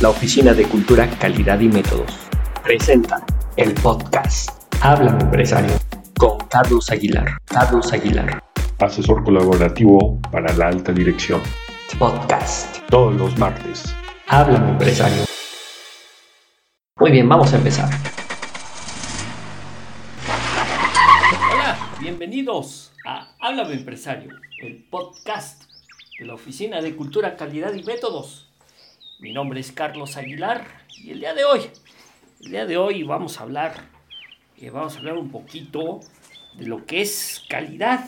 la Oficina de Cultura, Calidad y Métodos, presenta el podcast Háblame Empresario con Carlos Aguilar. Carlos Aguilar. Asesor colaborativo para la alta dirección. Podcast. Todos los martes. Háblame Empresario. Muy bien, vamos a empezar. Hola, bienvenidos a Háblame Empresario, el podcast de la Oficina de Cultura, Calidad y Métodos. Mi nombre es Carlos Aguilar y el día de hoy, el día de hoy vamos a hablar, eh, vamos a hablar un poquito de lo que es calidad.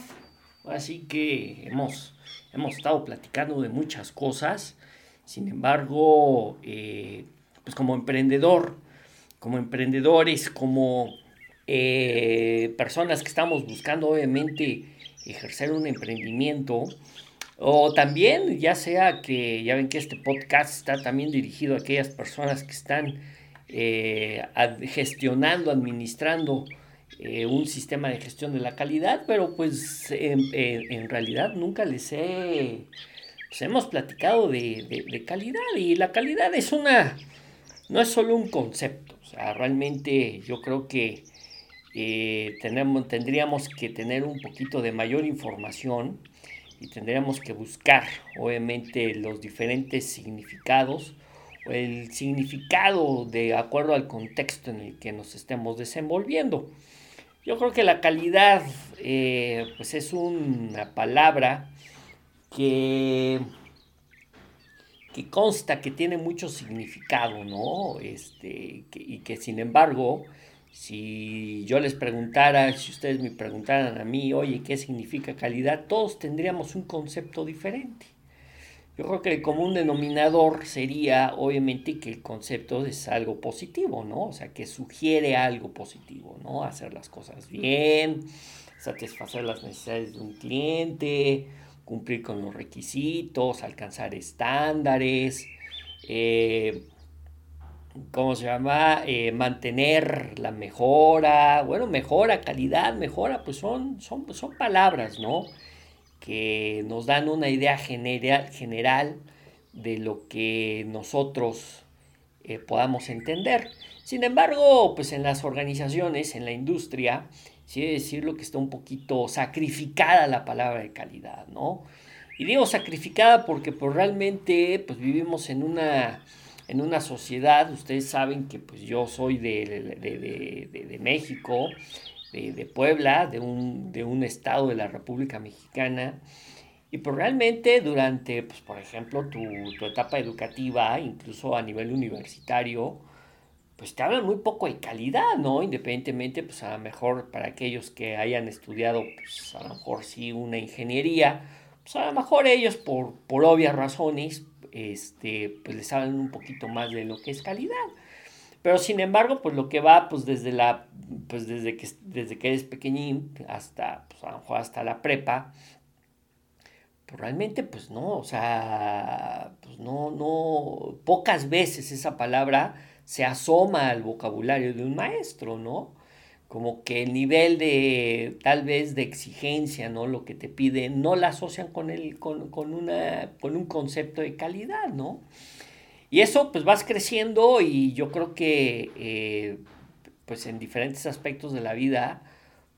Así que hemos, hemos estado platicando de muchas cosas. Sin embargo, eh, pues como emprendedor, como emprendedores, como eh, personas que estamos buscando obviamente ejercer un emprendimiento, o también, ya sea que ya ven que este podcast está también dirigido a aquellas personas que están eh, gestionando, administrando eh, un sistema de gestión de la calidad, pero pues en, realidad nunca les he, pues, hemos platicado de, calidad y la calidad es una, no es solo un concepto, o sea, realmente yo creo que eh, tenemos, tendríamos que tener un poquito de mayor información y tendríamos que buscar, obviamente, los diferentes significados o el significado de acuerdo al contexto en el que nos estemos desenvolviendo. Yo creo que la calidad, eh, pues es una palabra que, que consta que tiene mucho significado, ¿no? Este, y que sin embargo, si yo les preguntara, si ustedes me preguntaran a mí, oye, ¿qué significa calidad? Todos tendríamos un concepto diferente. Yo creo que el común denominador sería, obviamente, que el concepto es algo positivo, ¿no? O sea, que sugiere algo positivo, ¿no? Hacer las cosas bien, satisfacer las necesidades de un cliente, cumplir con los requisitos, alcanzar estándares, eh, ¿cómo se llama? Eh, mantener la mejora, bueno, mejora, calidad, mejora, pues son, son, son palabras, ¿no? Que nos dan una idea general, general de lo que nosotros eh, podamos entender. Sin embargo, pues en las organizaciones, en la industria, sí decirlo que está un poquito sacrificada la palabra de calidad, ¿no? Y digo sacrificada porque pues realmente pues vivimos en una en una sociedad, ustedes saben que pues yo soy de, México, de, Puebla, de un, de un estado de la República Mexicana, y pues realmente durante, pues por ejemplo, tu, etapa educativa, incluso a nivel universitario, pues te hablan muy poco de calidad, ¿no? Independientemente, pues a lo mejor para aquellos que hayan estudiado, pues a lo mejor sí una ingeniería, pues a lo mejor ellos por, por obvias razones, este, pues les hablan un poquito más de lo que es calidad. Pero sin embargo, pues lo que va, pues desde la, pues desde que, desde que eres pequeñín hasta, pues hasta la prepa, pues realmente, pues no, o sea, pues no, no, pocas veces esa palabra se asoma al vocabulario de un maestro, ¿no? Como que el nivel de tal vez de exigencia, ¿no? Lo que te piden, no la asocian con, el, con, una, con un concepto de calidad, ¿no? Y eso pues vas creciendo y yo creo que eh, pues en diferentes aspectos de la vida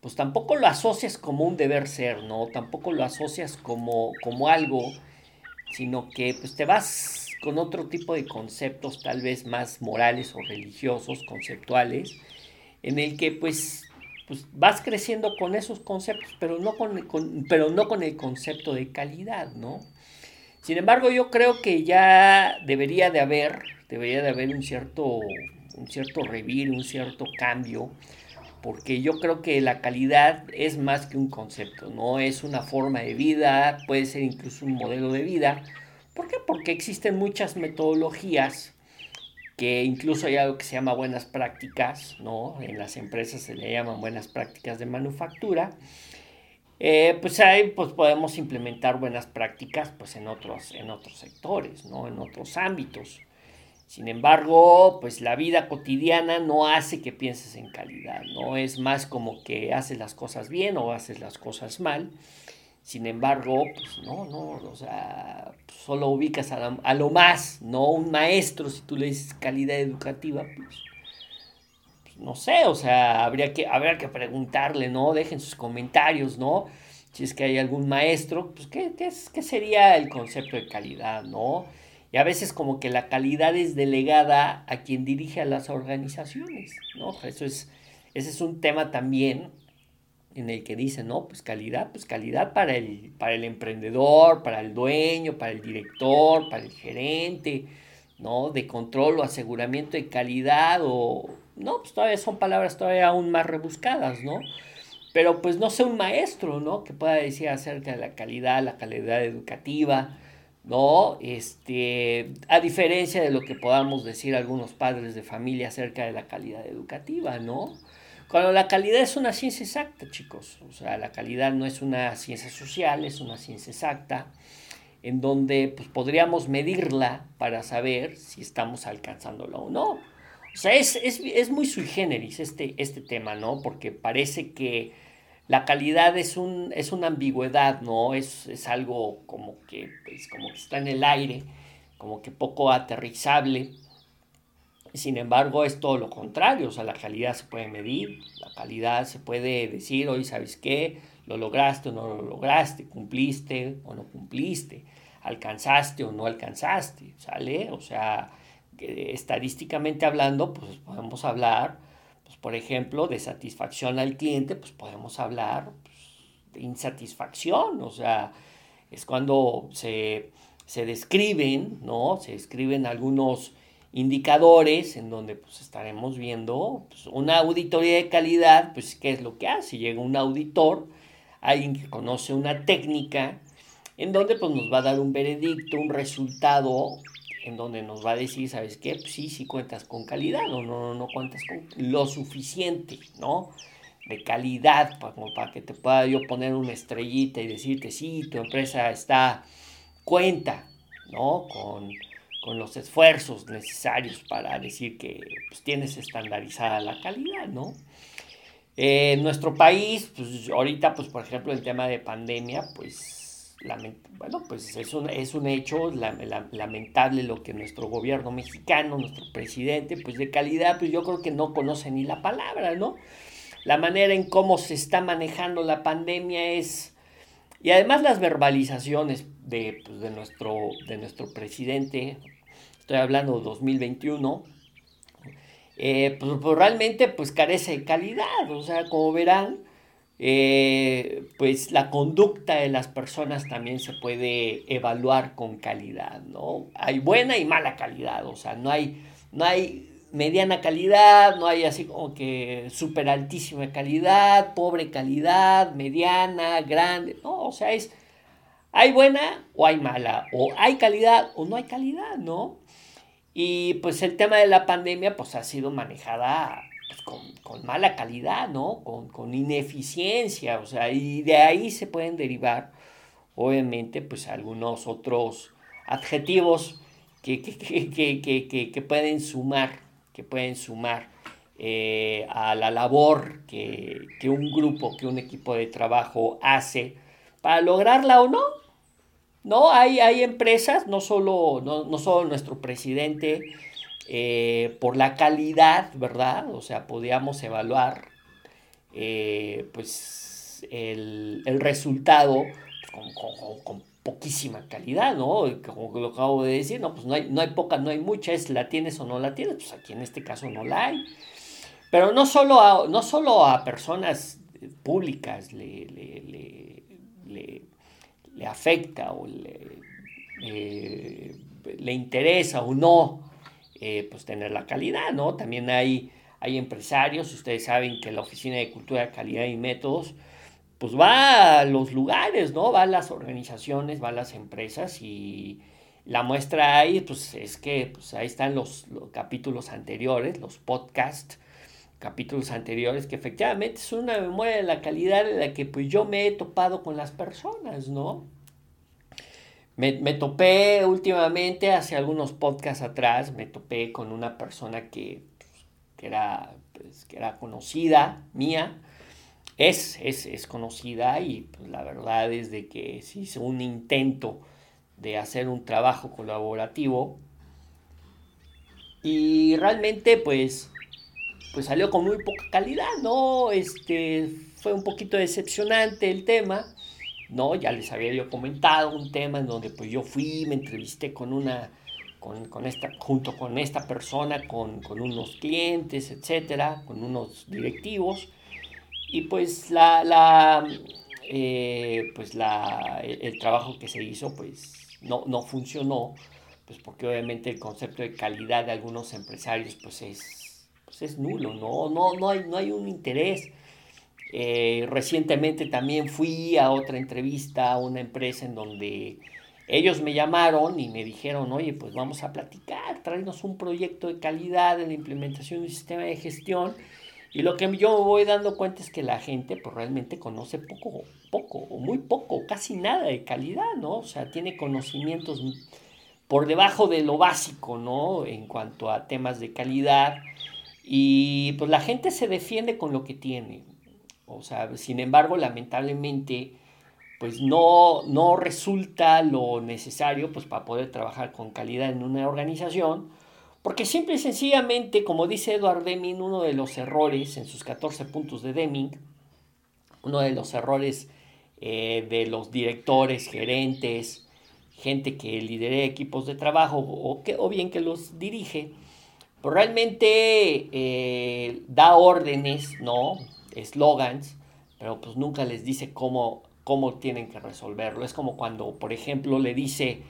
pues tampoco lo asocias como un deber ser, ¿no? Tampoco lo asocias como, como algo, sino que pues te vas con otro tipo de conceptos tal vez más morales o religiosos, conceptuales, en el que pues, pues vas creciendo con esos conceptos, pero no con, pero no con el concepto de calidad, ¿no? Sin embargo, yo creo que ya debería de haber, debería de haber un cierto, un cierto revir, un cierto cambio, porque yo creo que la calidad es más que un concepto, no es una forma de vida, puede ser incluso un modelo de vida. ¿Por qué? Porque existen muchas metodologías que incluso hay algo que se llama buenas prácticas, ¿no? En las empresas se le llaman buenas prácticas de manufactura. Eh, pues ahí pues podemos implementar buenas prácticas pues en otros, en otros sectores, ¿no? En otros ámbitos. Sin embargo, pues la vida cotidiana no hace que pienses en calidad, ¿no? Es más como que haces las cosas bien o haces las cosas mal. Sin embargo, pues no, no, o sea, solo ubicas a, lo más, no un maestro, si tú le dices calidad educativa, pues, pues, no sé, o sea, habría que, habría que preguntarle, ¿no? Dejen sus comentarios, ¿no? Si es que hay algún maestro, pues, ¿qué, qué, es, qué sería el concepto de calidad, ¿no? Y a veces como que la calidad es delegada a quien dirige a las organizaciones, ¿no? Eso es, ese es un tema también en el que dice, no, pues calidad, pues calidad para el, para el emprendedor, para el dueño, para el director, para el gerente, ¿no? De control o aseguramiento de calidad o, no, pues todavía son palabras todavía aún más rebuscadas, ¿no? Pero pues no sé un maestro, ¿no? Que pueda decir acerca de la calidad, la calidad educativa, ¿no? Este, a diferencia de lo que podamos decir algunos padres de familia acerca de la calidad educativa, ¿no? Cuando la calidad es una ciencia exacta, chicos. O sea, la calidad no es una ciencia social, es una ciencia exacta, en donde pues, podríamos medirla para saber si estamos alcanzándola o no. O sea, es, muy sui generis este, este tema, ¿no? Porque parece que la calidad es, un, es una ambigüedad, ¿no? Es, es algo como que, pues, como que está en el aire, como que poco aterrizable. Sin embargo, es todo lo contrario, o sea, la calidad se puede medir, la calidad se puede decir, hoy sabes qué, lo lograste o no lo lograste, cumpliste o no cumpliste, alcanzaste o no alcanzaste, ¿sale? O sea, estadísticamente hablando, pues podemos hablar, pues, por ejemplo, de satisfacción al cliente, pues podemos hablar pues, de insatisfacción, o sea, es cuando se, se describen, ¿no? Se describen algunos indicadores en donde pues estaremos viendo pues, una auditoría de calidad, pues qué es lo que hace. Llega un auditor, alguien que conoce una técnica, en donde pues nos va a dar un veredicto, un resultado, en donde nos va a decir, ¿sabes qué? Pues sí, sí cuentas con calidad o no, no, no cuentas con lo suficiente, ¿no? De calidad, como para que te pueda yo poner una estrellita y decirte, sí, tu empresa está, cuenta, ¿no? Con con los esfuerzos necesarios para decir que pues, tienes estandarizada la calidad, ¿no? en nuestro país, pues ahorita, pues por ejemplo, el tema de pandemia, pues, bueno, pues es un, es un hecho lamentable lo que nuestro gobierno mexicano, nuestro presidente, pues de calidad, pues yo creo que no conoce ni la palabra, ¿no? La manera en cómo se está manejando la pandemia es... Y además las verbalizaciones de, pues, de, nuestro, de nuestro presidente estoy hablando de 2021, eh, pues, pues, realmente pues carece de calidad, o sea, como verán, eh, pues la conducta de las personas también se puede evaluar con calidad, ¿no? Hay buena y mala calidad, o sea, no hay, no hay mediana calidad, no hay así como que súper altísima calidad, pobre calidad, mediana, grande, no, o sea, es, hay buena o hay mala, o hay calidad o no hay calidad, ¿no? Y pues el tema de la pandemia pues ha sido manejada pues, con, mala calidad, ¿no? Con, ineficiencia, o sea, y de ahí se pueden derivar, obviamente, pues algunos otros adjetivos que, que, pueden sumar, que pueden sumar eh, a la labor que, que un grupo, que un equipo de trabajo hace para lograrla o no, no, hay, hay empresas, no solo, no, solo nuestro presidente, eh, por la calidad, ¿verdad? O sea, podíamos evaluar eh, pues el, resultado con, poquísima calidad, ¿no? Como lo acabo de decir, no, pues no hay, no hay poca, no hay mucha, es la tienes o no la tienes, pues aquí en este caso no la hay. Pero no solo a, no solo a personas públicas le le afecta o le, eh, le interesa o no, eh, pues tener la calidad, ¿no? También hay, hay empresarios, ustedes saben que la Oficina de Cultura, Calidad y Métodos, pues va a los lugares, ¿no? Va a las organizaciones, va a las empresas y la muestra ahí, pues es que pues, ahí están los, los capítulos anteriores, los podcasts, capítulos anteriores, que efectivamente es una memoria de la calidad en la que pues yo me he topado con las personas, ¿no? Me, topé últimamente, hace algunos podcasts atrás, me topé con una persona que, pues, que, era, pues, que era conocida mía, es, es, conocida y pues, la verdad es de que se hizo un intento de hacer un trabajo colaborativo y realmente pues pues salió con muy poca calidad, ¿no? Este fue un poquito decepcionante el tema, ¿no? Ya les había yo comentado un tema en donde pues yo fui, me entrevisté con una con, esta, junto con esta persona, con, con unos clientes, etcétera, con unos directivos y pues la, la eh, pues la, el, trabajo que se hizo pues no, no funcionó, pues porque obviamente el concepto de calidad de algunos empresarios pues es, pues es nulo, ¿no? No, no, hay, no hay un interés. Eh, recientemente también fui a otra entrevista a una empresa en donde ellos me llamaron y me dijeron, oye, pues vamos a platicar, traernos un proyecto de calidad en la implementación de un sistema de gestión y lo que yo voy dando cuenta es que la gente pues realmente conoce poco, poco, o muy poco, casi nada de calidad, ¿no? O sea, tiene conocimientos por debajo de lo básico, ¿no? En cuanto a temas de calidad. Y pues la gente se defiende con lo que tiene. O sea, sin embargo, lamentablemente, pues no, no resulta lo necesario pues para poder trabajar con calidad en una organización porque simple y sencillamente, como dice Edward Deming, uno de los errores en sus 14 puntos de Deming, uno de los errores eh, de los directores, gerentes, gente que lidera equipos de trabajo o, que, o bien que los dirige, pues realmente eh, da órdenes, ¿no? Eslogans, pero pues nunca les dice cómo, cómo tienen que resolverlo. Es como cuando, por ejemplo, le dice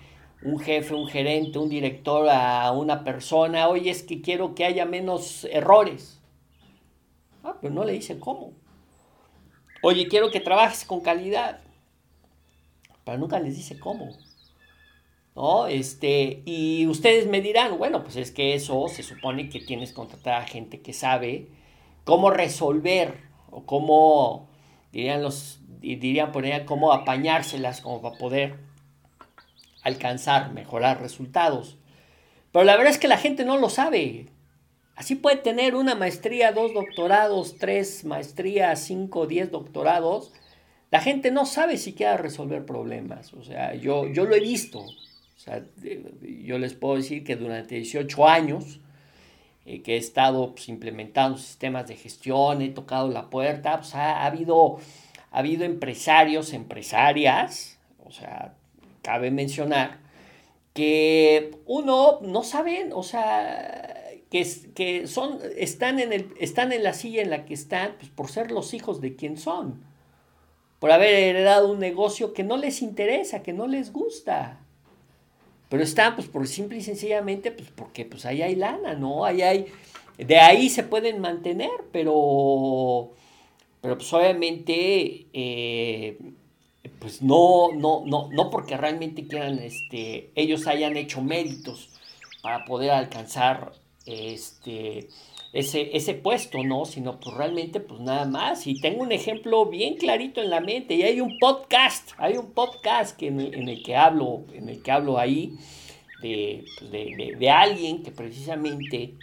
un jefe, un gerente, un director a una persona, oye, es que quiero que haya menos errores. Ah, pero no le dice cómo. Oye, quiero que trabajes con calidad. Pero nunca les dice cómo. ¿No? Este, y ustedes me dirán, bueno, pues es que eso se supone que tienes que contratar a gente que sabe cómo resolver o cómo, dirían los, dirían poner, cómo apañárselas como para poder alcanzar, mejorar resultados. Pero la verdad es que la gente no lo sabe. Así puede tener una maestría, dos doctorados, tres maestrías, cinco, diez doctorados. La gente no sabe siquiera resolver problemas. O sea, yo, yo lo he visto. Sea, yo les puedo decir que durante 18 años eh, que he estado pues, implementando sistemas de gestión, he tocado la puerta, pues, ha, habido, ha habido empresarios, empresarias, o sea, cabe mencionar que uno no saben, o sea, que, que son, están, en el, están en la silla en la que están pues, por ser los hijos de quien son, por haber heredado un negocio que no les interesa, que no les gusta. Pero están, pues, por simple y sencillamente, pues, porque pues ahí hay lana, ¿no? Ahí hay, de ahí se pueden mantener, pero, pero pues obviamente eh, pues no, no, no, no porque realmente quieran, este, ellos hayan hecho méritos para poder alcanzar este, ese, ese puesto, ¿no? Sino pues realmente pues nada más. Y tengo un ejemplo bien clarito en la mente. Y hay un podcast, hay un podcast que en, el, que hablo, en el que hablo ahí de, pues, de, de alguien que precisamente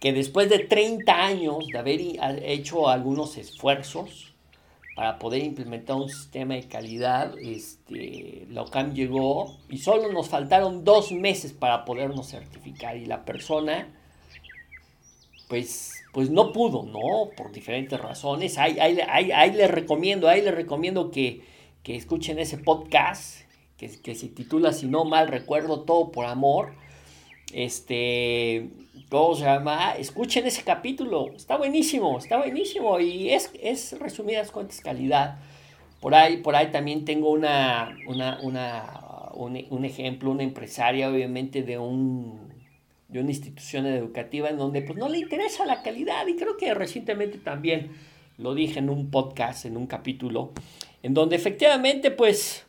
que después de 30 años de haber hecho algunos esfuerzos, para poder implementar un sistema de calidad, este, la OCAM llegó y solo nos faltaron dos meses para podernos certificar y la persona, pues, pues no pudo, ¿no? Por diferentes razones. Ahí, ahí, ahí, les recomiendo, ahí les recomiendo que, que escuchen ese podcast que, que se titula, si no mal recuerdo, Todo por Amor. Este, ¿cómo se llama? Escuchen ese capítulo, está buenísimo, está buenísimo y es, es resumidas cuentas calidad. Por ahí, por ahí también tengo una, una, una, un, ejemplo, una empresaria obviamente de, un, de una institución educativa en donde pues no le interesa la calidad y creo que recientemente también lo dije en un podcast, en un capítulo, en donde efectivamente pues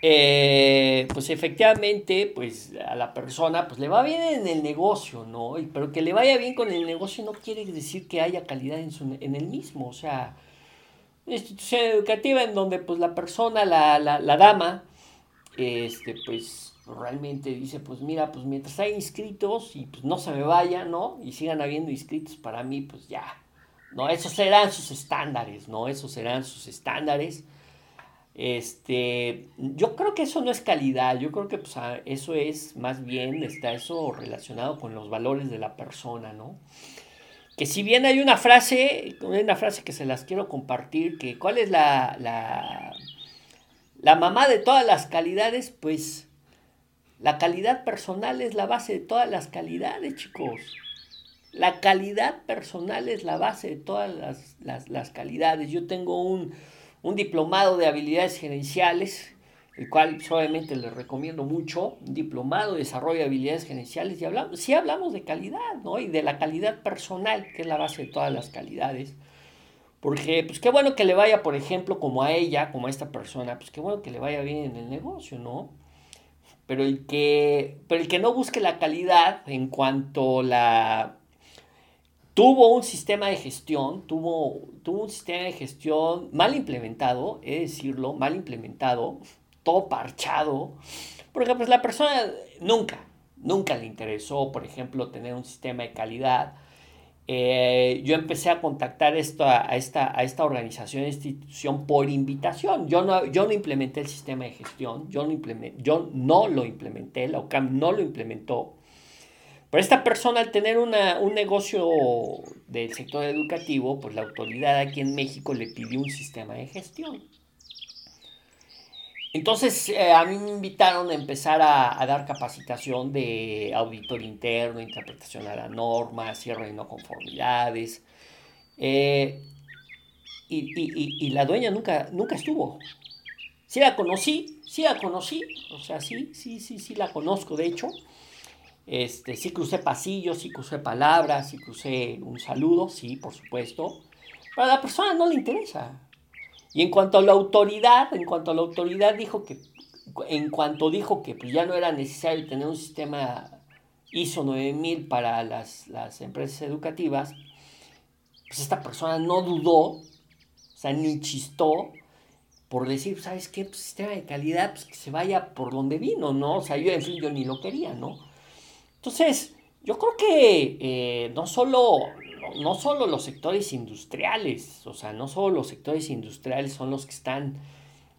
eh, pues efectivamente, pues a la persona pues le va bien en el negocio, ¿no? Pero que le vaya bien con el negocio no quiere decir que haya calidad en, su, en el mismo, o sea, una institución educativa en donde pues la persona, la, la, la dama, este, pues realmente dice, pues mira, pues mientras hay inscritos y pues no se me vaya, ¿no? Y sigan habiendo inscritos para mí, pues ya, ¿no? Esos serán sus estándares, ¿no? Esos serán sus estándares. Este, yo creo que eso no es calidad, yo creo que pues, eso es más bien, está eso relacionado con los valores de la persona, ¿no? Que si bien hay una frase, una frase que se las quiero compartir, que cuál es la, la, la mamá de todas las calidades, pues la calidad personal es la base de todas las calidades, chicos. La calidad personal es la base de todas las, las calidades. Yo tengo un, un diplomado de habilidades gerenciales, el cual suavemente les recomiendo mucho, un diplomado de desarrollo de habilidades gerenciales, y hablamos, sí hablamos de calidad, ¿no? Y de la calidad personal, que es la base de todas las calidades. Porque, pues qué bueno que le vaya, por ejemplo, como a ella, como a esta persona, pues qué bueno que le vaya bien en el negocio, ¿no? Pero el que, pero el que no busque la calidad en cuanto la tuvo un sistema de gestión, tuvo, tuvo un sistema de gestión mal implementado, es decirlo, mal implementado, todo parchado, porque pues la persona nunca, nunca le interesó, por ejemplo, tener un sistema de calidad. Eh, yo empecé a contactar esto, a, esta, a esta organización, institución por invitación. Yo no, yo no implementé el sistema de gestión, yo no, yo no lo implementé, la OCAM no lo implementó. Pero esta persona al tener un negocio del sector educativo, pues la autoridad aquí en México le pidió un sistema de gestión. Entonces eh, a mí me invitaron a empezar a, dar capacitación de auditor interno, interpretación a la norma, cierre de no conformidades. Eh, y, la dueña nunca, nunca estuvo. Sí la conocí, sí la conocí, o sea, sí, sí, sí, sí la conozco, de hecho. Este, sí crucé pasillos, sí crucé palabras, sí crucé un saludo, sí, por supuesto. Pero a la persona no le interesa. Y en cuanto a la autoridad, en cuanto a la autoridad dijo que, en cuanto dijo que pues, ya no era necesario tener un sistema ISO 9000 para las, empresas educativas, pues esta persona no dudó, o sea, ni chistó por decir, ¿sabes qué? Pues, sistema de calidad, pues que se vaya por donde vino, ¿no? O sea, yo en fin, yo ni lo quería, ¿no? Entonces, yo creo que eh, no, solo, no solo los sectores industriales, o sea, no solo los sectores industriales son los que están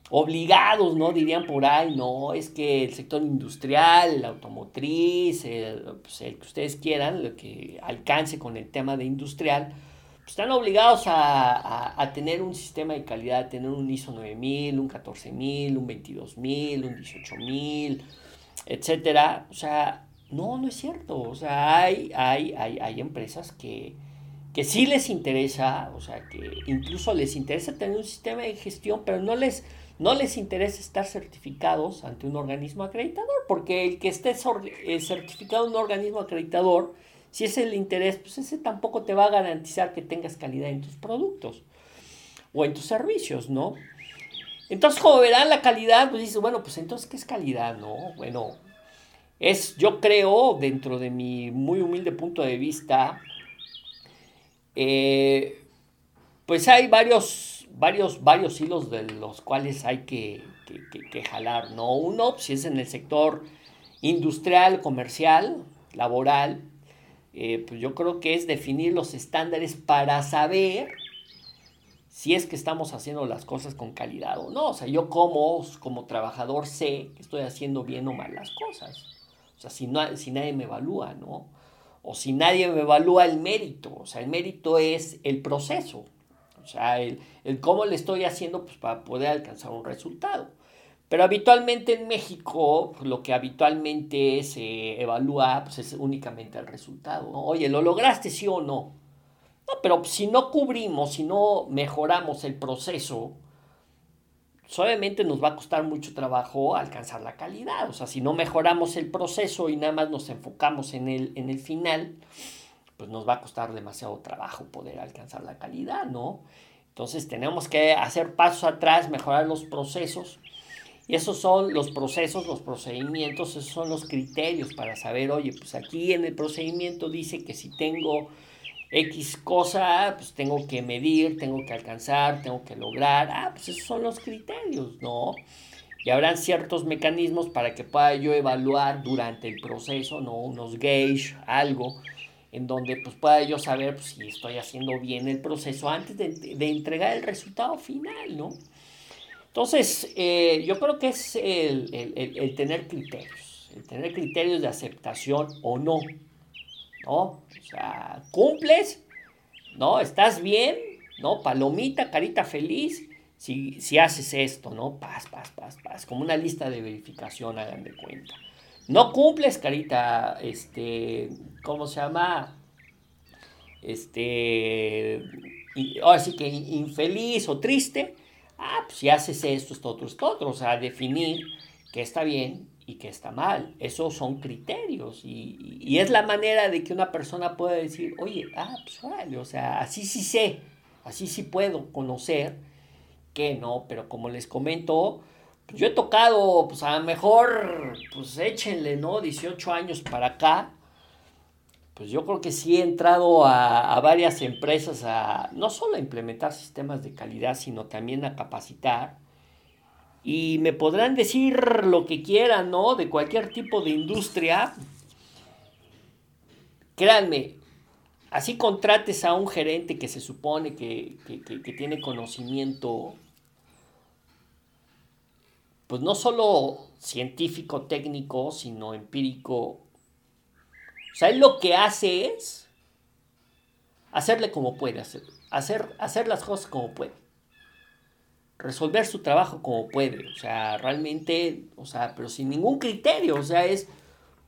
obligados, ¿no? Dirían por ahí, no, es que el sector industrial, el automotriz, el, pues, que ustedes quieran, lo que alcance con el tema de industrial, pues están obligados a, a, tener un sistema de calidad, tener un ISO 9000, un 14000, un 22000, un 18000, etcétera. O sea, no, no es cierto. O sea, hay, hay, hay, hay empresas que, que sí les interesa, o sea, que incluso les interesa tener un sistema de gestión, pero no les, no les interesa estar certificados ante un organismo acreditador, porque el que esté eh, certificado en un organismo acreditador, si es el interés, pues ese tampoco te va a garantizar que tengas calidad en tus productos o en tus servicios, ¿no? Entonces, como verán la calidad, pues dices, bueno, pues entonces, ¿qué es calidad, no? Bueno, es, yo creo, dentro de mi muy humilde punto de vista, eh, pues hay varios, varios, varios hilos de los cuales hay que, jalar, ¿no? Uno, si es en el sector industrial, comercial, laboral, eh, pues yo creo que es definir los estándares para saber si es que estamos haciendo las cosas con calidad o no. O sea, yo como, como trabajador sé que estoy haciendo bien o mal las cosas. O sea, si, no, si nadie me evalúa, ¿no? O si nadie me evalúa el mérito. O sea, el mérito es el proceso. O sea, el, cómo le estoy haciendo pues, para poder alcanzar un resultado. Pero habitualmente en México, pues, lo que habitualmente se evalúa pues, es únicamente el resultado. Oye, ¿lo lograste sí o no? No, pero si no cubrimos, si no mejoramos el proceso, Solamente nos va a costar mucho trabajo alcanzar la calidad. O sea, si no mejoramos el proceso y nada más nos enfocamos en el, en el final, pues nos va a costar demasiado trabajo poder alcanzar la calidad, ¿no? Entonces tenemos que hacer pasos atrás, mejorar los procesos. Y esos son los procesos, los procedimientos, esos son los criterios para saber, oye, pues aquí en el procedimiento dice que si tengo X cosa, pues tengo que medir, tengo que alcanzar, tengo que lograr. Ah, pues esos son los criterios, ¿no? Y habrán ciertos mecanismos para que pueda yo evaluar durante el proceso, ¿no? Unos gauge, algo, en donde pues pueda yo saber pues, si estoy haciendo bien el proceso antes de, entregar el resultado final, ¿no? Entonces, eh, yo creo que es el, el, tener criterios, el tener criterios de aceptación o no, ¿no? O sea, cumples, ¿no? ¿Estás bien? ¿No? Palomita, carita feliz, si, si haces esto, ¿no? Paz, paz, paz, paz, como una lista de verificación, hagan de cuenta. No cumples, carita, este, ¿cómo se llama? Este, ahora sí que infeliz o triste. Ah, pues si haces esto, esto, otro, esto, otro. O sea, definir qué está bien y qué está mal. Esos son criterios. Y, es la manera de que una persona pueda decir, oye, ah, pues vale, o sea, así sí sé, así sí puedo conocer que no. Pero como les comento, yo he tocado, pues a lo mejor, pues échenle, ¿no? 18 años para acá. Pues yo creo que sí he entrado a, varias empresas a no solo a implementar sistemas de calidad, sino también a capacitar. Y me podrán decir lo que quieran, ¿no? De cualquier tipo de industria. Créanme, así contrates a un gerente que se supone que, que tiene conocimiento pues no solo científico, técnico, sino empírico. O sea, él lo que hace es hacerle como puede, hacer, hacer, hacer las cosas como puede. Resolver su trabajo como puede. O sea, realmente, o sea, pero sin ningún criterio. O sea, es,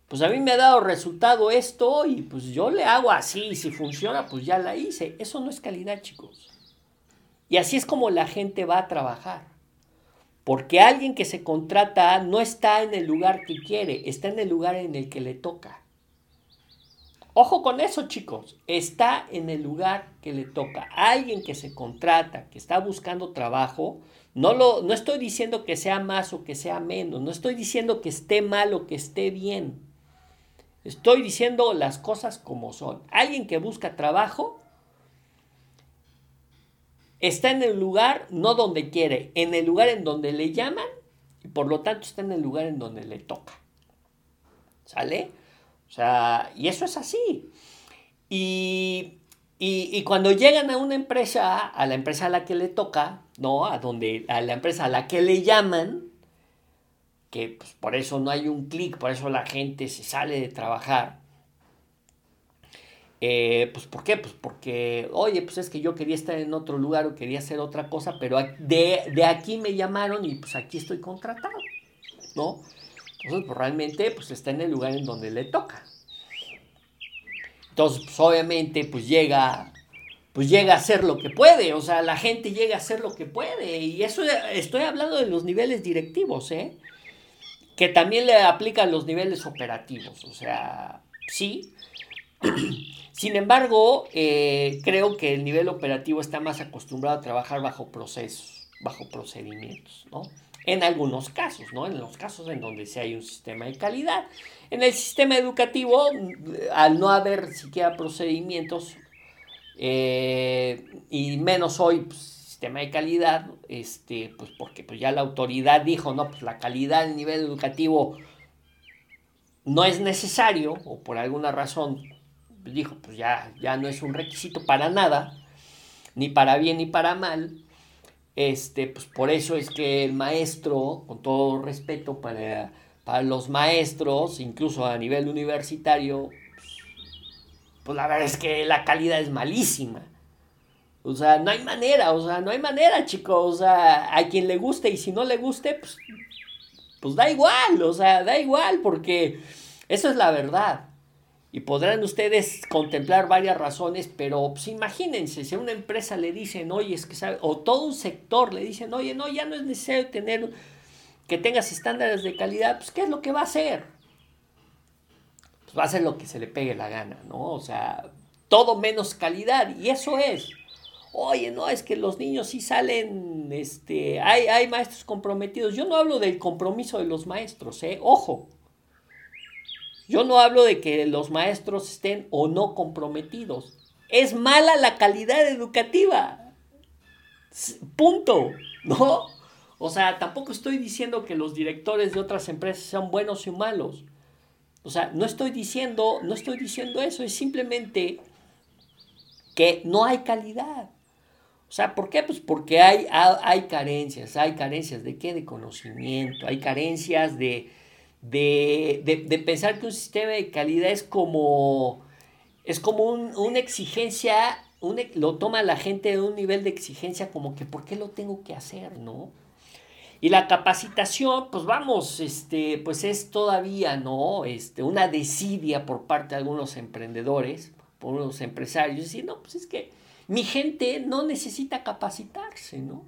pues a mí me ha dado resultado esto y pues yo le hago así. Y si funciona, pues ya la hice. Eso no es calidad, chicos. Y así es como la gente va a trabajar. Porque alguien que se contrata no está en el lugar que quiere, está en el lugar en el que le toca. Ojo con eso, chicos. Está en el lugar que le toca. Alguien que se contrata, que está buscando trabajo, no, lo, no estoy diciendo que sea más o que sea menos. No estoy diciendo que esté mal o que esté bien. Estoy diciendo las cosas como son. Alguien que busca trabajo está en el lugar no donde quiere, en el lugar en donde le llaman y por lo tanto está en el lugar en donde le toca. ¿Sale? O sea, y eso es así. Y, y, cuando llegan a una empresa, a la empresa a la que le toca, ¿no? A, donde, a la empresa a la que le llaman, que pues, por eso no hay un clic, por eso la gente se sale de trabajar, eh, pues, ¿por qué? Pues porque, oye, pues es que yo quería estar en otro lugar o quería hacer otra cosa, pero de, aquí me llamaron y pues aquí estoy contratado, ¿no? Entonces, pues realmente, pues está en el lugar en donde le toca. Entonces, pues obviamente, pues llega, pues llega a hacer lo que puede, o sea, la gente llega a hacer lo que puede, y eso estoy hablando de los niveles directivos, ¿eh? Que también le aplican los niveles operativos, o sea, sí, sin embargo, eh, creo que el nivel operativo está más acostumbrado a trabajar bajo procesos, bajo procedimientos, ¿no? En algunos casos, ¿no? En los casos en donde sí hay un sistema de calidad. En el sistema educativo, al no haber siquiera procedimientos, eh, y menos hoy, pues, sistema de calidad, este, pues porque pues ya la autoridad dijo, no, pues la calidad del nivel educativo no es necesario, o por alguna razón dijo, pues ya, ya no es un requisito para nada, ni para bien ni para mal. Este, pues por eso es que el maestro, con todo respeto para, para los maestros, incluso a nivel universitario, pues la verdad es que la calidad es malísima. O sea, no hay manera, o sea, no hay manera, chicos. O sea, a quien le guste y si no le guste, pues, pues da igual, o sea, da igual, porque eso es la verdad. Y podrán ustedes contemplar varias razones, pero pues, imagínense, si a una empresa le dicen, oye, es que sabe, o todo un sector le dicen, oye, no, ya no es necesario tener, que tengas estándares de calidad, pues ¿qué es lo que va a hacer? Pues va a hacer lo que se le pegue la gana, ¿no? O sea, todo menos calidad, y eso es. Oye, no, es que los niños sí salen, este, hay, hay maestros comprometidos. Yo no hablo del compromiso de los maestros, ¿eh? Ojo, yo no hablo de que los maestros estén o no comprometidos. Es mala la calidad educativa. Punto. ¿No? O sea, tampoco estoy diciendo que los directores de otras empresas sean buenos y malos. O sea, no estoy diciendo, no estoy diciendo eso, es simplemente que no hay calidad. O sea, ¿por qué? Pues porque hay, hay carencias, hay carencias de qué? De conocimiento, hay carencias de, de, pensar que un sistema de calidad es como, es como una exigencia, lo toma la gente de un nivel de exigencia como que ¿por qué lo tengo que hacer? ¿No? Y la capacitación, pues vamos, este, pues es todavía, ¿no? Este, una desidia por parte de algunos emprendedores, por unos empresarios, decir, no, pues es que mi gente no necesita capacitarse, ¿no?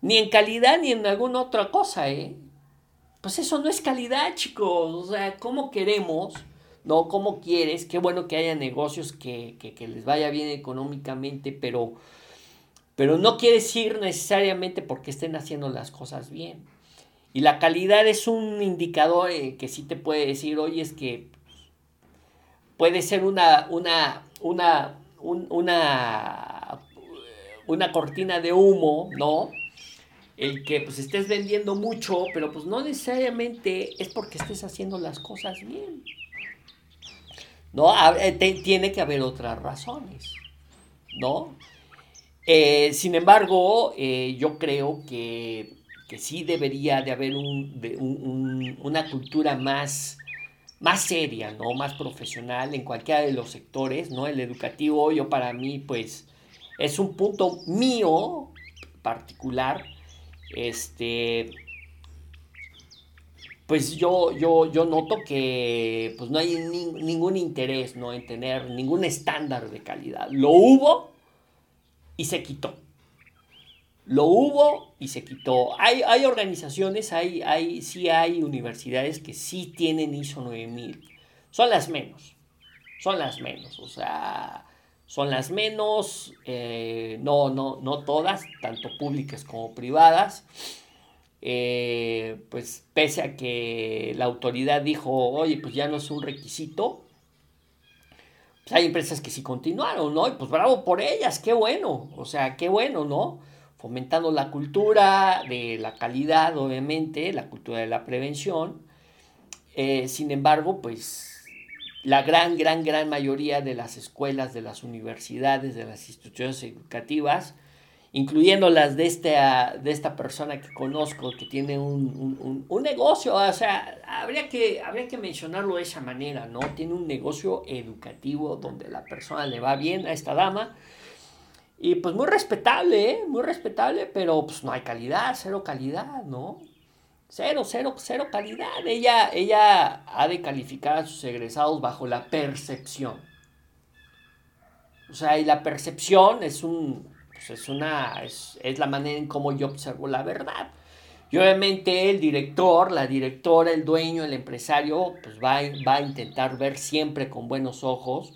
Ni en calidad ni en alguna otra cosa, ¿eh? Pues eso no es calidad, chicos. O sea, ¿cómo queremos? ¿No? ¿Cómo quieres? Qué bueno que haya negocios que, que, les vaya bien económicamente, pero pero no quiere decir necesariamente porque estén haciendo las cosas bien. Y la calidad es un indicador eh, que sí te puede decir, oye, es que puede ser una, una, una, una, una cortina de humo, ¿no? El que pues estés vendiendo mucho, pero pues no necesariamente es porque estés haciendo las cosas bien. ¿No? Eh, tiene que haber otras razones, ¿no? Eh, sin embargo, eh, yo creo que, sí debería de haber una cultura más, más seria, ¿no? Más profesional en cualquiera de los sectores, ¿no? El educativo, yo para mí, pues, es un punto mío particular. Este, pues yo, yo, yo noto que pues no hay ningún interés ¿no? en tener ningún estándar de calidad. Lo hubo, y se quitó. Lo hubo y se quitó. Hay, hay organizaciones, hay, hay, sí hay universidades que sí tienen ISO 9000. Son las menos. Son las menos. O sea, son las menos. Eh, no, no, no todas, tanto públicas como privadas. Eh, pues pese a que la autoridad dijo, oye, pues ya no es un requisito, pues hay empresas que sí continuaron, ¿no? Y pues bravo por ellas, qué bueno, o sea, qué bueno, ¿no? Fomentando la cultura de la calidad, obviamente, la cultura de la prevención. Eh, sin embargo, pues la gran, gran, gran mayoría de las escuelas, de las universidades, de las instituciones educativas, incluyendo las de esta, de esta persona que conozco que tiene un, negocio, o sea, habría que, habría que mencionarlo de esa manera, ¿no? Tiene un negocio educativo donde la persona le va bien a esta dama. Y pues muy respetable, ¿eh? Muy respetable, pero pues no hay calidad, cero calidad, ¿no? Cero, cero, cero calidad. Ella, ella ha de calificar a sus egresados bajo la percepción. O sea, y la percepción es un, pues, es, una, es, la manera en cómo yo observo la verdad. Y obviamente el director, la directora, el dueño, el empresario, pues va, va a intentar ver siempre con buenos ojos,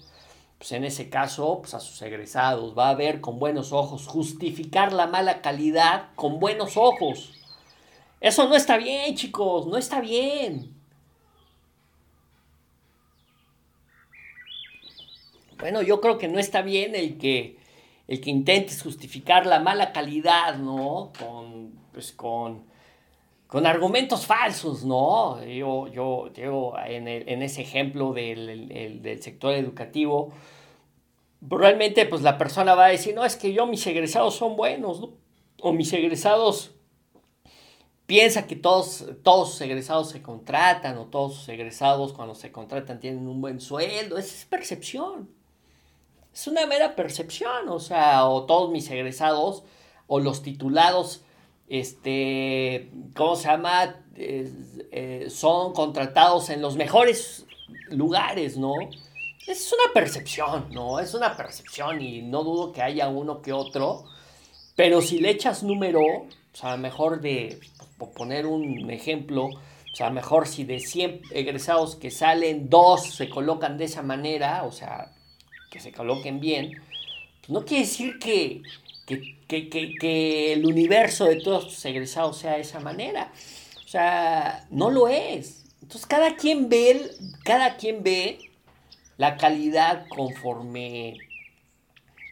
pues en ese caso, pues a sus egresados, va a ver con buenos ojos, justificar la mala calidad con buenos ojos. Eso no está bien, chicos, no está bien. Bueno, yo creo que no está bien el que el que intentes justificar la mala calidad, ¿no? Con, pues con, con argumentos falsos, ¿no? Yo, yo, en, en ese ejemplo del, del, sector educativo, realmente pues la persona va a decir, no, es que yo mis egresados son buenos, ¿no? O mis egresados piensa que todos, todos sus egresados se contratan o todos sus egresados cuando se contratan tienen un buen sueldo. Esa es percepción es una mera percepción, o sea, o todos mis egresados o los titulados, este, ¿cómo se llama? Eh, son contratados en los mejores lugares, ¿no? Es una percepción, ¿no? Es una percepción y no dudo que haya uno que otro, pero si le echas número, o sea, a lo mejor de, por poner un ejemplo, o sea, mejor si de 100 egresados que salen, dos se colocan de esa manera, o sea, que se coloquen bien, pues no quiere decir que, que, el universo de todos tus egresados sea de esa manera. O sea, no lo es. Entonces cada quien ve, cada quien ve la calidad conforme,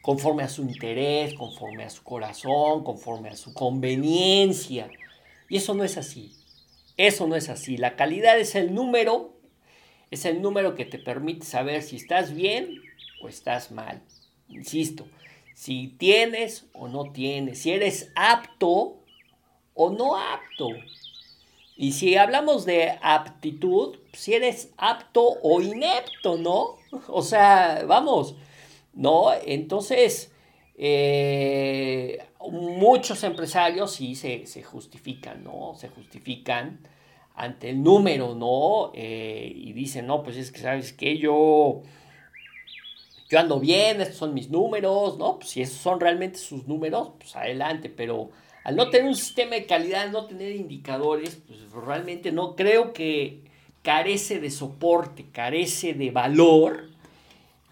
conforme a su interés, conforme a su corazón, conforme a su conveniencia. Y eso no es así. Eso no es así. La calidad es el número Es el número que te permite saber si estás bien o estás mal. Insisto, si tienes o no tienes, si eres apto o no apto. Y si hablamos de aptitud, si eres apto o inepto, ¿no? O sea, vamos, ¿no? Entonces, eh, muchos empresarios sí se, justifican, ¿no? Se justifican ante el número, ¿no? Eh, y dicen, no, pues es que, ¿sabes que Yo, yo ando bien, estos son mis números, ¿no? Pues si esos son realmente sus números, pues adelante, pero al no tener un sistema de calidad, no tener indicadores, pues realmente no creo que carece de soporte, carece de valor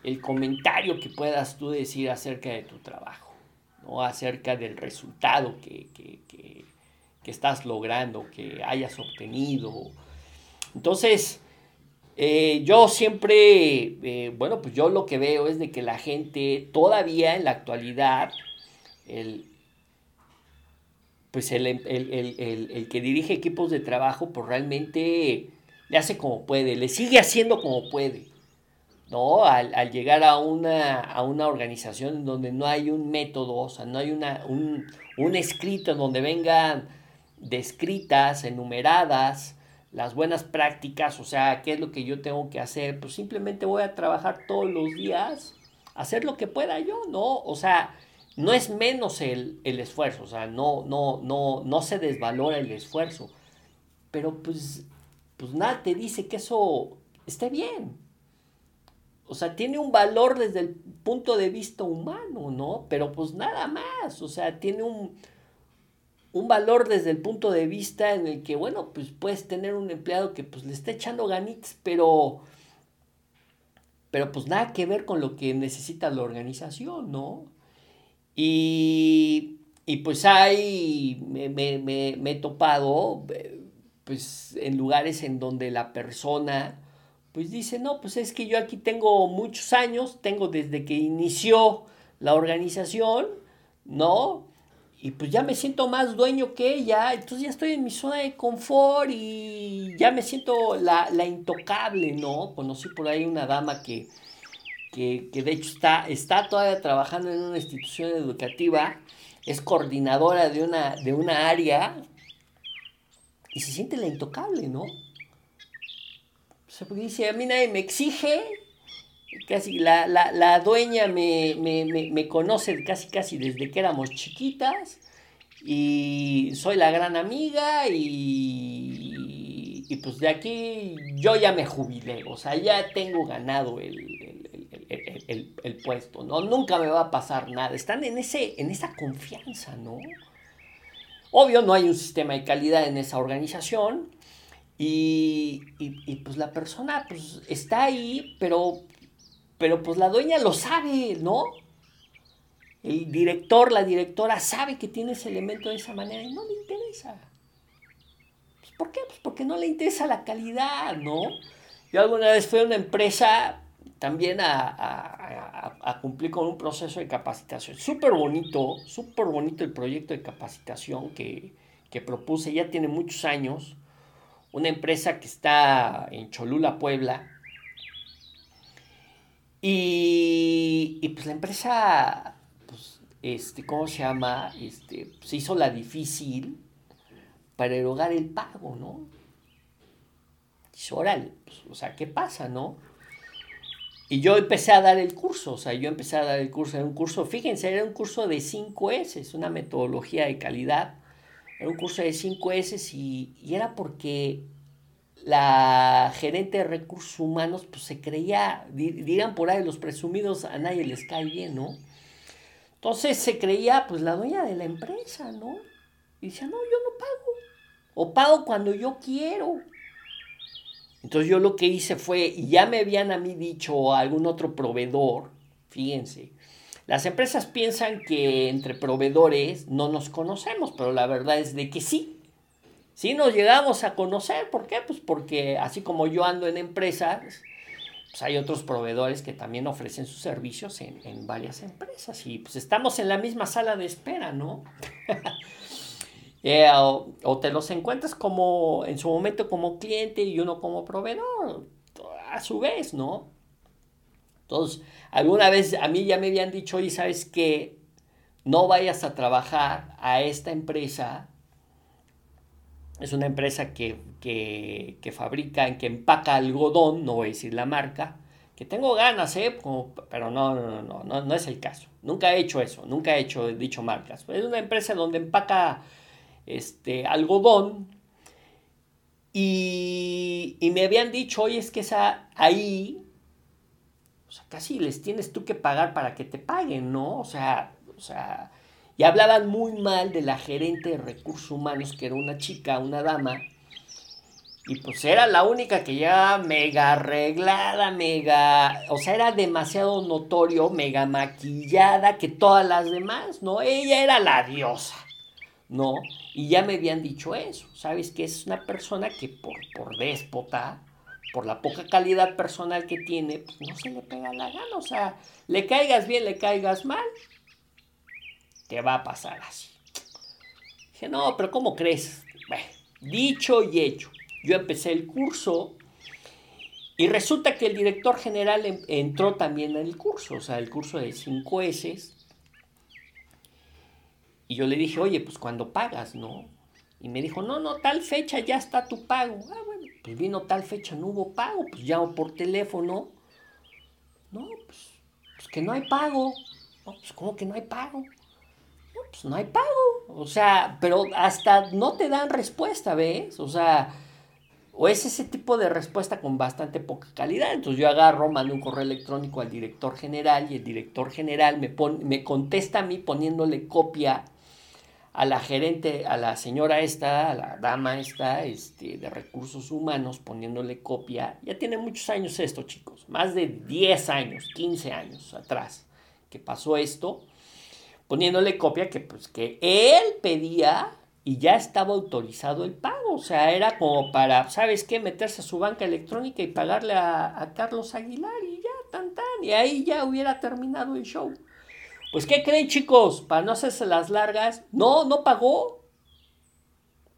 el comentario que puedas tú decir acerca de tu trabajo, acerca del resultado que, estás logrando, que hayas obtenido. Entonces, eh, yo siempre, eh, bueno, pues yo lo que veo es de que la gente todavía en la actualidad, el, pues el, el, que dirige equipos de trabajo, pues realmente le hace como puede, le sigue haciendo como puede. ¿No? Al, llegar a una, a una organización donde no hay un método, o sea, no hay una, un, un escrito donde vengan descritas, enumeradas, las buenas prácticas, o sea, qué es lo que yo tengo que hacer, pues simplemente voy a trabajar todos los días, hacer lo que pueda yo, ¿no? O sea, no es menos el, el esfuerzo, o sea, no, no, no, no se desvalora el esfuerzo, pero pues, pues nada te dice que eso esté bien, o sea, tiene un valor desde el punto de vista humano, ¿no? Pero pues nada más, o sea, tiene un, un valor desde el punto de vista en el que, bueno, pues puedes tener un empleado que pues le está echando ganitas, pero, pero pues nada que ver con lo que necesita la organización, ¿no? Y, y pues hay, me, me, me, me he topado, eh, pues en lugares en donde la persona pues dice, no, pues es que yo aquí tengo muchos años, tengo desde que inició la organización, ¿no? Y pues ya me siento más dueño que ella, entonces ya estoy en mi zona de confort y ya me siento la, intocable, ¿no? Conocí por ahí una dama que, que, de hecho está, está todavía trabajando en una institución educativa, es coordinadora de una, de una área y se siente la intocable, ¿no? Porque dice, a mí nadie me exige, casi la, dueña me, conoce casi casi desde que éramos chiquitas y soy la gran amiga y, pues de aquí yo ya me jubilé, o sea, ya tengo ganado el, puesto, ¿no? Nunca me va a pasar nada, están en, ese, en esa confianza, ¿no? Obvio, no hay un sistema de calidad en esa organización, y, pues la persona pues está ahí, pero, pero pues la dueña lo sabe, ¿no? El director, la directora sabe que tiene ese elemento de esa manera y no le interesa. Pues, ¿Por qué? Pues porque no le interesa la calidad, ¿no? Yo alguna vez fui a una empresa también a, cumplir con un proceso de capacitación. Súper bonito, súper bonito el proyecto de capacitación que, que propuse, ya tiene muchos años una empresa que está en Cholula, Puebla. Y, pues la empresa, pues, este, ¿cómo se llama? Este, se hizo la difícil para erogar el pago, ¿no? Dice, órale, pues, o sea, ¿qué pasa, no? Y yo empecé a dar el curso, o sea, yo empecé a dar el curso, era un curso, fíjense, era un curso de 5 S, una metodología de calidad era un curso de 5 S y, era porque la gerente de recursos humanos pues se creía, digan por ahí los presumidos, a nadie les cae bien, ¿no? Entonces se creía pues la dueña de la empresa, ¿no? Y decía, no, yo no pago. O pago cuando yo quiero. Entonces yo lo que hice fue, y ya me habían a mí dicho algún otro proveedor, fíjense, las empresas piensan que entre proveedores no nos conocemos, pero la verdad es de que sí. Sí nos llegamos a conocer. ¿Por qué? Pues porque así como yo ando en empresas, pues hay otros proveedores que también ofrecen sus servicios en, varias empresas. Y pues estamos en la misma sala de espera, ¿no? Eh, o, te los encuentras como en su momento como cliente y uno como proveedor a su vez, ¿no? Entonces, alguna vez a mí ya me habían dicho, oye, ¿sabes qué? No vayas a trabajar a esta empresa. Es una empresa que, que, que fabrica, que empaca algodón, no voy a decir la marca, que tengo ganas, ¿eh? pero no, no, no, no, no es el caso. Nunca he hecho eso, nunca he hecho dicho marcas. Es una empresa donde empaca este, algodón y, y me habían dicho, oye, es que esa, ahí o sea, casi les tienes tú que pagar para que te paguen, ¿no? O sea, o sea, y hablaban muy mal de la gerente de recursos humanos, que era una chica, una dama, y pues era la única que ya mega arreglada, mega, o sea, era demasiado notorio, mega maquillada que todas las demás, ¿no? Ella era la diosa, ¿no? Y ya me habían dicho eso, ¿sabes? Que es una persona que por, por déspota, por la poca calidad personal que tiene, pues no se le pega la gana, o sea, le caigas bien, le caigas mal, te va a pasar así. Dije, no, pero ¿cómo crees? Bueno, dicho y hecho yo empecé el curso y resulta que el director general entró también en el curso, o sea, el curso de 5 S. Y yo le dije, oye, pues cuando pagas, ¿no? Y me dijo, no, no, tal fecha ya está tu pago. Ah, pues vino tal fecha, no hubo pago, pues llamo por teléfono. No, pues, pues que no hay pago. No, pues ¿cómo que no hay pago? No, pues no hay pago. O sea, pero hasta no te dan respuesta, ¿ves? O sea, o es ese tipo de respuesta con bastante poca calidad. Entonces yo agarro, mando un correo electrónico al director general y el director general me, me contesta a mí poniéndole copia a la gerente, a la señora esta, a la dama esta este, de recursos humanos, poniéndole copia. Ya tiene muchos años esto, chicos, más de 10 años, 15 años atrás que pasó esto, poniéndole copia que, pues, que él pedía y ya estaba autorizado el pago. O sea, era como para, ¿sabes qué? Meterse a su banca electrónica y pagarle a, Carlos Aguilar y ya, tan tan. Y ahí ya hubiera terminado el show. Pues, ¿qué creen, chicos? Para no hacerse las largas, no, no pagó.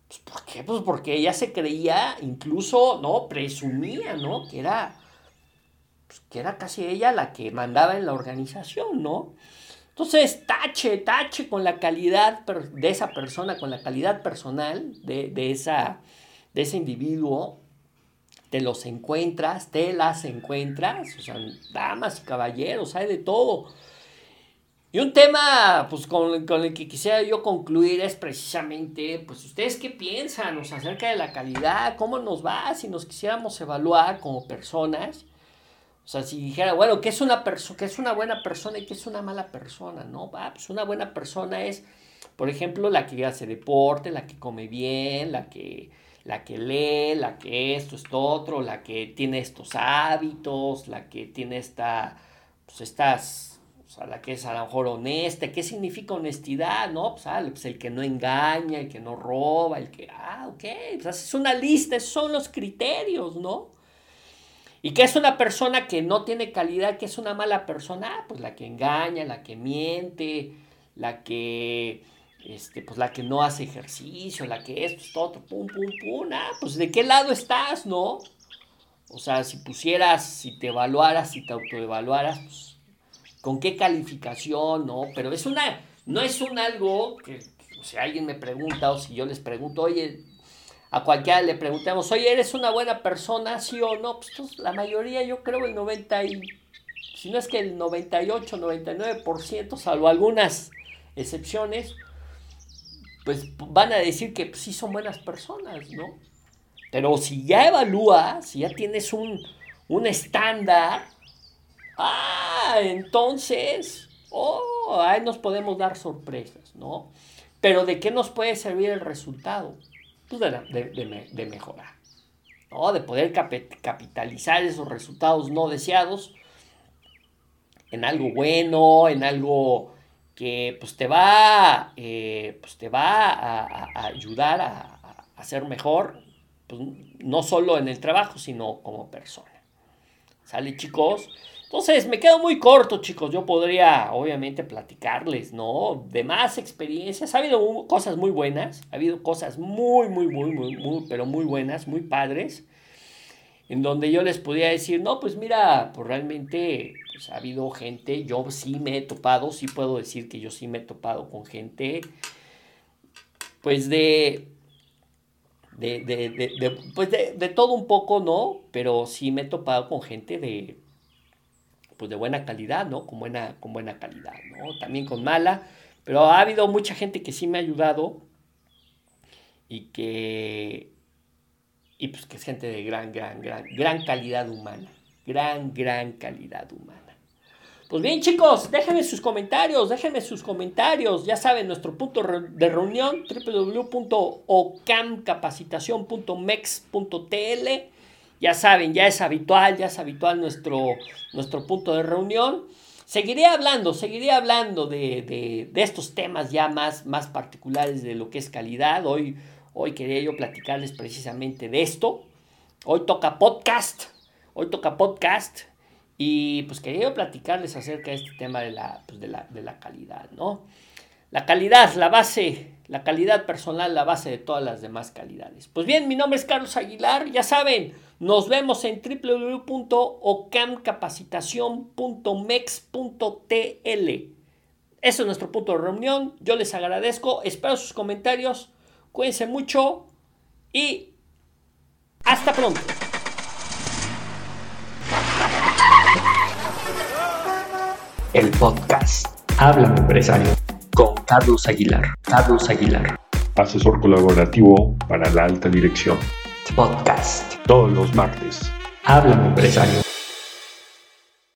Pues, ¿Por qué? Pues porque ella se creía, incluso, no, presumía, ¿no? Que era, pues, que era casi ella la que mandaba en la organización, ¿no? Entonces, tache, tache con la calidad de esa persona, con la calidad personal de, esa, de ese individuo. Te los encuentras, te las encuentras, o sea, damas y caballeros, hay de todo. Y un tema pues, con, con, el que quisiera yo concluir es precisamente, pues, ¿ustedes qué piensan o acerca de la calidad? ¿Cómo nos va si nos quisiéramos evaluar como personas? O sea, si dijera, bueno, ¿qué es una, qué es una buena persona y qué es una mala persona? ¿No? va pues una buena persona es, por ejemplo, la que hace deporte, la que come bien, la que, la que lee, la que esto, esto, otro, la que tiene estos hábitos, la que tiene esta, pues estas, sea, la que es a lo mejor honesta. ¿Qué significa honestidad? No, pues, ah, pues el que no engaña, el que no roba, el que, ah, ok, pues haces una lista, esos son los criterios, ¿no? ¿Y qué es una persona que no tiene calidad? ¿Qué es una mala persona? Ah, pues la que engaña, la que miente, la que, este, pues la que no hace ejercicio, la que esto, es todo, pum, pum, pum. Ah, pues de qué lado estás, ¿no? O sea, si pusieras, si te evaluaras, si te autoevaluaras, pues, ¿con qué calificación, no? Pero es una, no es un algo que, o si alguien me pregunta o si yo les pregunto, oye, a cualquiera le preguntamos, oye, ¿eres una buena persona, sí o no? Pues la mayoría, yo creo el 90 y, si no es que el 98, 99%, salvo algunas excepciones, pues van a decir que sí son buenas personas, ¿no? Pero si ya evalúas, si ya tienes un, un estándar, ah, entonces, oh, ahí nos podemos dar sorpresas, ¿no? Pero ¿de qué nos puede servir el resultado? pues de, mejorar, ¿no? de poder capitalizar esos resultados no deseados en algo bueno, en algo que pues, te va, eh, pues, te va a, ayudar a, a, ser mejor, pues, no solo en el trabajo, sino como persona. ¿Sale chicos? Entonces, me quedo muy corto, chicos. Yo podría, obviamente, platicarles, ¿no? De más experiencias. Ha habido cosas muy buenas. Ha habido cosas muy, muy, muy, muy, muy, pero muy buenas, muy padres. en donde yo les podía decir, no, pues mira, pues realmente pues, ha habido gente, yo sí me he topado, sí puedo decir que yo sí me he topado con gente, pues de, de, de, de pues de, todo un poco, ¿no? Pero sí me he topado con gente de, pues de buena calidad, ¿no? Con buena, con buena calidad, ¿no? También con mala, pero ha habido mucha gente que sí me ha ayudado y que y pues que es gente de gran, gran, gran, gran calidad humana. Gran, gran calidad humana. Pues bien, chicos, déjenme sus comentarios, déjenme sus comentarios. Ya saben, nuestro punto de reunión, www.ocamcapacitación.mex.tl. Ya saben, ya es habitual, ya es habitual nuestro, nuestro punto de reunión. Seguiré hablando, seguiré hablando de, de, estos temas ya más, más particulares de lo que es calidad. Hoy, Hoy quería yo platicarles precisamente de esto. Hoy toca podcast. Hoy toca podcast. Y pues quería yo platicarles acerca de este tema de la, pues de la, de la calidad, ¿no? La calidad, la base, la calidad personal, la base de todas las demás calidades. Pues bien, mi nombre es Carlos Aguilar, ya saben, nos vemos en www.ocamcapacitación.mex.tl. Eso es nuestro punto de reunión. Yo les agradezco, espero sus comentarios. Cuídense mucho y hasta pronto. El podcast Háblame Empresario con Carlos Aguilar. Carlos Aguilar. Asesor colaborativo para la alta dirección. Podcast. Todos los martes. Háblame Empresario.